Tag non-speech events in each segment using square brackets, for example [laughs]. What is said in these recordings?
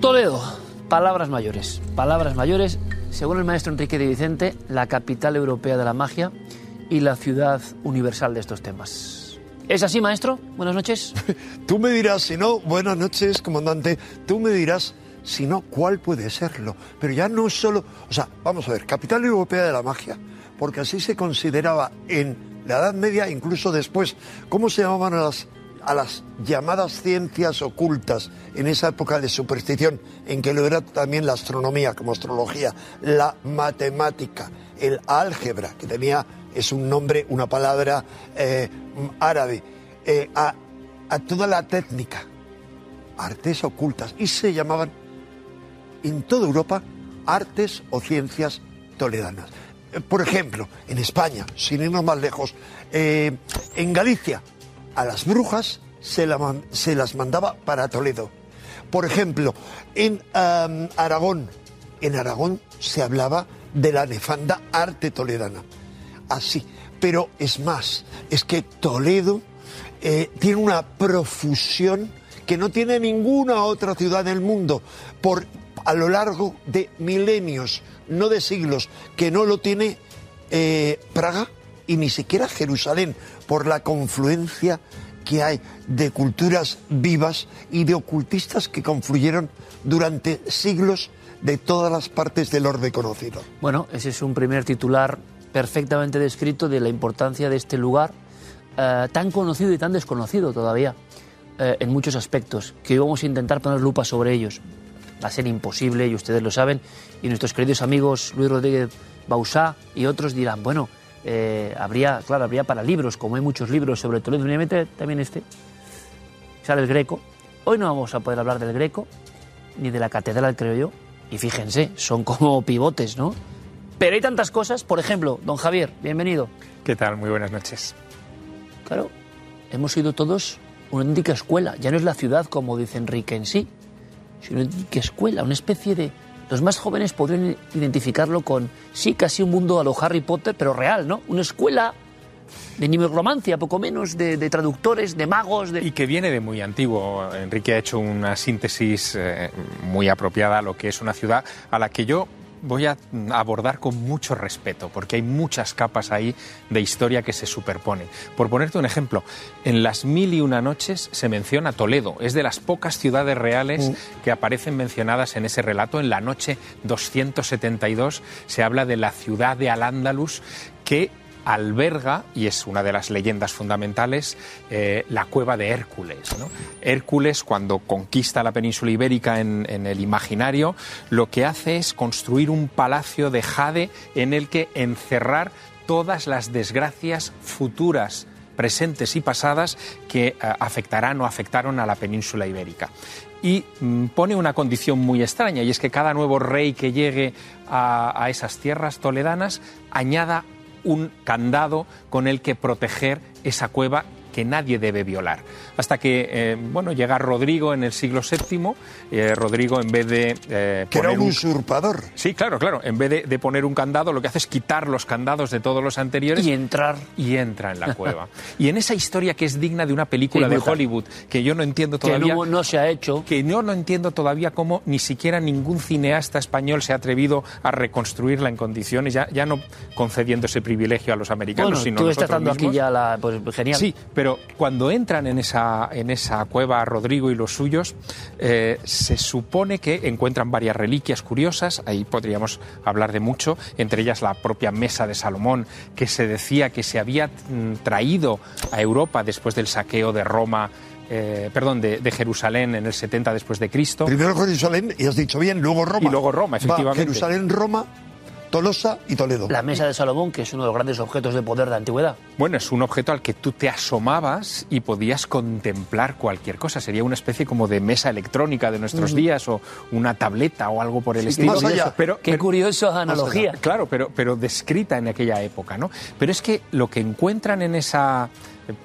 Toledo, palabras mayores. Palabras mayores, según el maestro Enrique de Vicente, la capital europea de la magia y la ciudad universal de estos temas. ¿Es así, maestro? Buenas noches. [laughs] Tú me dirás, si no, buenas noches, comandante. Tú me dirás, si no, cuál puede serlo. Pero ya no solo. O sea, vamos a ver, capital europea de la magia, porque así se consideraba en la Edad Media, incluso después. ¿Cómo se llamaban a las a las llamadas ciencias ocultas en esa época de superstición, en que lo era también la astronomía como astrología, la matemática, el álgebra, que tenía, es un nombre, una palabra eh, árabe, eh, a, a toda la técnica, artes ocultas, y se llamaban en toda Europa artes o ciencias toledanas. Eh, Por ejemplo, en España, sin irnos más lejos, eh, en Galicia, a las brujas se, las mandaba para Toledo. Por ejemplo, en Aragón, en Aragón se hablaba de la nefanda arte toledana. Así, pero es más, es que Toledo eh, tiene una profusión que no tiene ninguna otra ciudad del mundo por a lo largo de milenios, no de siglos, que no lo tiene eh, Praga y ni siquiera Jerusalén, por la confluencia que hay de culturas vivas y de ocultistas que confluyeron durante siglos de todas las partes del orbe conocido. Bueno, ese es un primer titular perfectamente descrito de la importancia de este lugar, eh, tan conocido y tan desconocido todavía eh, en muchos aspectos, que hoy vamos a intentar poner lupa sobre ellos. Va a ser imposible, y ustedes lo saben, y nuestros queridos amigos Luis Rodríguez Bausá y otros dirán, bueno, eh, habría, claro, habría para libros, como hay muchos libros sobre Toledo, también este, sale el Greco. Hoy no vamos a poder hablar del Greco, ni de la catedral, creo yo. Y fíjense, son como [laughs] pivotes, ¿no? Pero hay tantas cosas, por ejemplo, don Javier, bienvenido. ¿Qué tal? Muy buenas noches. Claro, hemos sido todos una auténtica escuela. Ya no es la ciudad, como dice Enrique en sí, sino una auténtica escuela, una especie de... Los más jóvenes podrían identificarlo con, sí, casi un mundo a lo Harry Potter, pero real, ¿no? Una escuela de nimeromancia, poco menos, de, de traductores, de magos, de... Y que viene de muy antiguo. Enrique ha hecho una síntesis eh, muy apropiada a lo que es una ciudad a la que yo voy a abordar con mucho respeto, porque hay muchas capas ahí de historia que se superponen. Por ponerte un ejemplo, en las mil y una noches se menciona Toledo, es de las pocas ciudades reales que aparecen mencionadas en ese relato. En la noche 272 se habla de la ciudad de Al-Ándalus que alberga, y es una de las leyendas fundamentales, eh, la cueva de Hércules. Hércules, cuando conquista la península ibérica en, en el imaginario, lo que hace es construir un palacio de jade en el que encerrar todas las desgracias futuras presentes y pasadas que eh, afectarán o afectaron a la península ibérica. Y mm, pone una condición muy extraña, y es que cada nuevo rey que llegue a, a esas tierras toledanas añada un candado con el que proteger esa cueva que nadie debe violar. Hasta que, eh, bueno, llega Rodrigo en el siglo VII, eh, Rodrigo en vez de... eh, Que era un usurpador. Sí, claro, claro. En vez de, de poner un candado, lo que hace es quitar los candados de todos los anteriores Y entrar. y entra en la cueva. y en esa historia que es digna de una película Sí, de brutal. Hollywood, que yo no entiendo Que todavía no, no se ha hecho. que yo no entiendo todavía cómo ni siquiera ningún cineasta español se ha atrevido a reconstruirla en condiciones, ya, ya no concediendo ese privilegio a los americanos, Bueno, sino tú nosotros estás dando aquí ya la. Pues genial. Sí, pero cuando entran en esa, en esa cueva Rodrigo y los suyos, eh, se supone que encuentran varias reliquias curiosas, ahí podríamos hablar de mucho, entre ellas la propia mesa de Salomón, que se decía que se había mm, traído a Europa después del saqueo de Roma. eh, perdón, de, de Jerusalén en el 70 después de Cristo. Primero Jerusalén, y has dicho bien, luego Roma. Y luego Roma, Va efectivamente. Jerusalén, Roma, Tolosa y Toledo. La mesa de Salomón, que es uno de los grandes objetos de poder de la antigüedad. Bueno, es un objeto al que tú te asomabas y podías contemplar cualquier cosa. Sería una especie como de mesa electrónica de nuestros días o una tableta o algo por el estilo. más allá. Pero, Qué pero- curiosa analogía. Claro, pero, pero descrita en aquella época, ¿no? Pero es que lo que encuentran en esa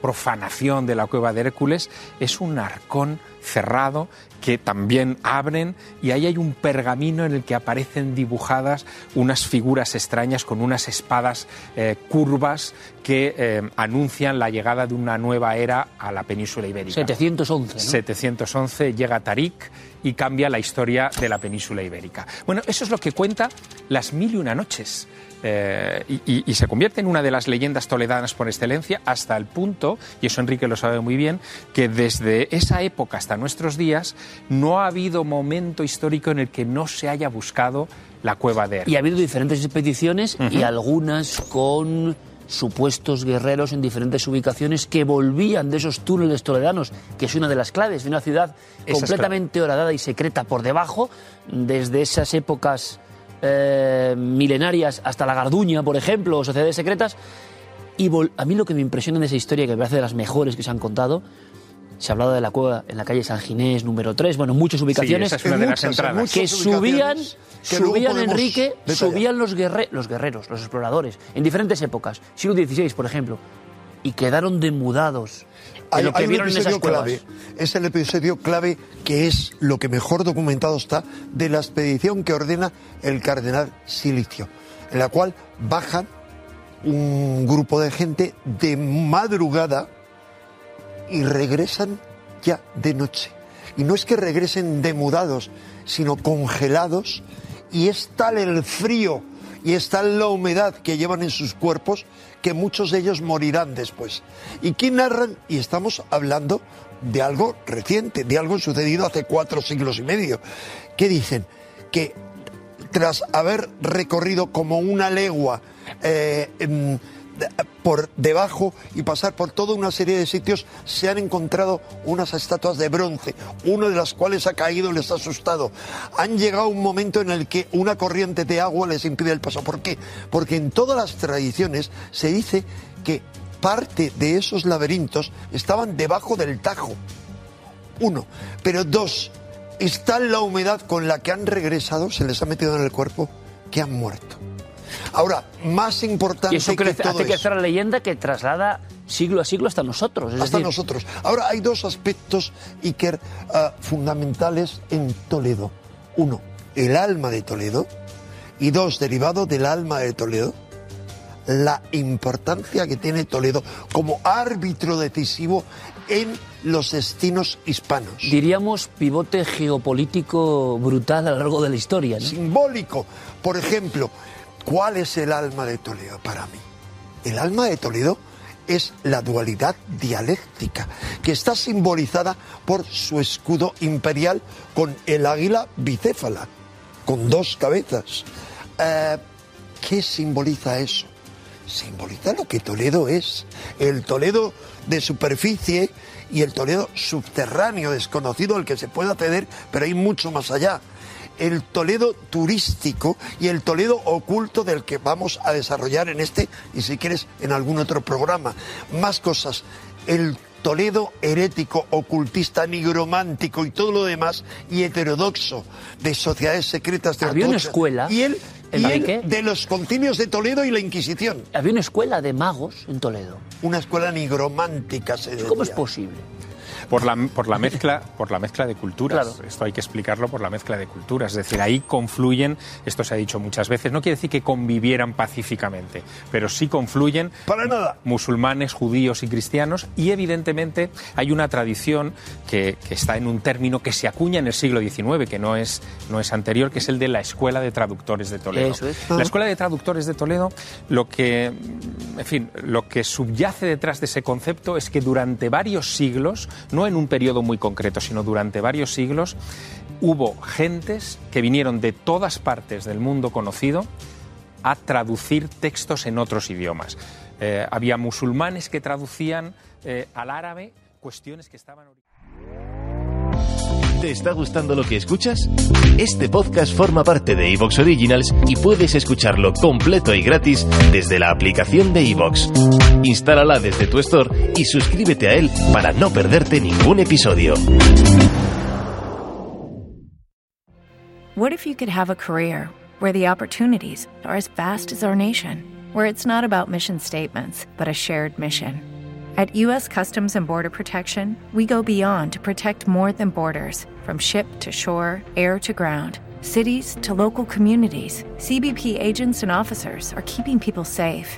profanación de la cueva de Hércules es un arcón cerrado que también abren y ahí hay un pergamino en el que aparecen dibujadas unas figuras extrañas con unas espadas eh, curvas que eh, anuncian la llegada de una nueva era a la península ibérica. 711. ¿no? 711 llega Tarik y cambia la historia de la península ibérica. Bueno, eso es lo que cuenta Las Mil y Una Noches. eh, y, y- y se convierte en una de las leyendas toledanas por excelencia hasta el punto, y eso Enrique lo sabe muy bien, que desde esa época hasta nuestros días no ha habido momento histórico en el que no se haya buscado la cueva de Y ha habido diferentes expediciones y algunas con supuestos guerreros en diferentes ubicaciones que volvían de esos túneles toledanos, que es una de las claves de una ciudad Esa completamente horadada y secreta por debajo, desde esas épocas eh, milenarias hasta la Garduña, por ejemplo, o sociedades secretas. Y a mí lo que me impresiona de esa historia, que me parece de las mejores que se han contado, se ha hablado de la cueva en la calle San Ginés número 3, bueno, muchas ubicaciones esa es una de las muchas, entradas. que subían, ubicaciones que subían Enrique, detallar. subían los, guerre- los guerreros, los exploradores, en diferentes épocas, siglo XVI, por ejemplo, y quedaron demudados de Hay, lo que hay un vieron en esas episodio cuevas. clave, es el episodio clave que es lo que mejor documentado está de la expedición que ordena el cardenal Silicio, en la cual bajan un grupo de gente de madrugada y regresan ya de noche. Y no es que regresen demudados, sino congelados, y es tal el frío y es tal la humedad que llevan en sus cuerpos que muchos de ellos morirán después. ¿Y quién narran? Y estamos hablando de algo reciente, de algo sucedido hace cuatro siglos y medio. ¿Qué dicen? Que tras haber recorrido como una legua eh, em, por debajo y pasar por toda una serie de sitios, se han encontrado unas estatuas de bronce, una de las cuales ha caído les ha asustado. Han llegado a un momento en el que una corriente de agua les impide el paso. ¿Por qué? Porque en todas las tradiciones se dice que parte de esos laberintos estaban debajo del Tajo. Uno. Pero dos, está la humedad con la que han regresado, se les ha metido en el cuerpo, que han muerto. Ahora, más importante Y eso que crece- todo hace que hacer la leyenda que traslada siglo a siglo hasta nosotros. Es hasta decir, nosotros. Ahora, hay dos aspectos, Iker, ah, fundamentales en Toledo. Uno, el alma de Toledo. Y dos, derivado del alma de Toledo, la importancia que tiene Toledo como árbitro decisivo en los destinos hispanos. diríamos pivote geopolítico brutal a lo largo de la historia. ¿no? simbólico. Por ejemplo, ¿cuál es el alma de Toledo para mí? El alma de Toledo es la dualidad dialéctica, que está simbolizada por su escudo imperial con el águila bicéfala, con dos cabezas. Eh, ¿Qué simboliza eso? Simboliza lo que Toledo es. El Toledo de superficie y el Toledo subterráneo, desconocido, al que se puede acceder, pero hay mucho más allá. El Toledo turístico y el Toledo oculto del que vamos a desarrollar en este y si quieres en algún otro programa. Más cosas. El Toledo herético, ocultista, nigromántico y todo lo demás y heterodoxo de sociedades secretas de Había una escuela Y el, Enrique. de los concilios de Toledo y la Inquisición. Había una escuela de magos en Toledo. Una escuela nigromántica se decía. ¿Cómo es posible? Por la, por la mezcla por la mezcla de culturas Claro. esto hay que explicarlo por la mezcla de culturas es decir ahí confluyen esto se ha dicho muchas veces no quiere decir que convivieran pacíficamente pero sí confluyen Para nada. musulmanes, judíos y cristianos, y evidentemente hay una tradición que, que está en un término que se acuña en el siglo XIX, que no es, no es anterior, que es el de la Escuela de Traductores de Toledo. Eso es. La Escuela de Traductores de Toledo, lo que, en fin, lo que subyace detrás de ese concepto es que durante varios siglos, no en un periodo muy concreto, sino durante varios siglos, hubo gentes que vinieron de todas partes del mundo conocido a traducir textos en otros idiomas. Eh, había musulmanes que traducían eh, al árabe cuestiones que estaban... ¿Te está gustando lo que escuchas? Este podcast forma parte de Evox Originals y puedes escucharlo completo y gratis desde la aplicación de Evox. Instálala desde tu store y suscríbete a él para no perderte ningún episodio. What if you could have a career where the opportunities are as vast as our nation, where it's not about mission statements, but a shared mission? At U.S. Customs and Border Protection, we go beyond to protect more than borders from ship to shore, air to ground. Cities to local communities, CBP agents and officers are keeping people safe.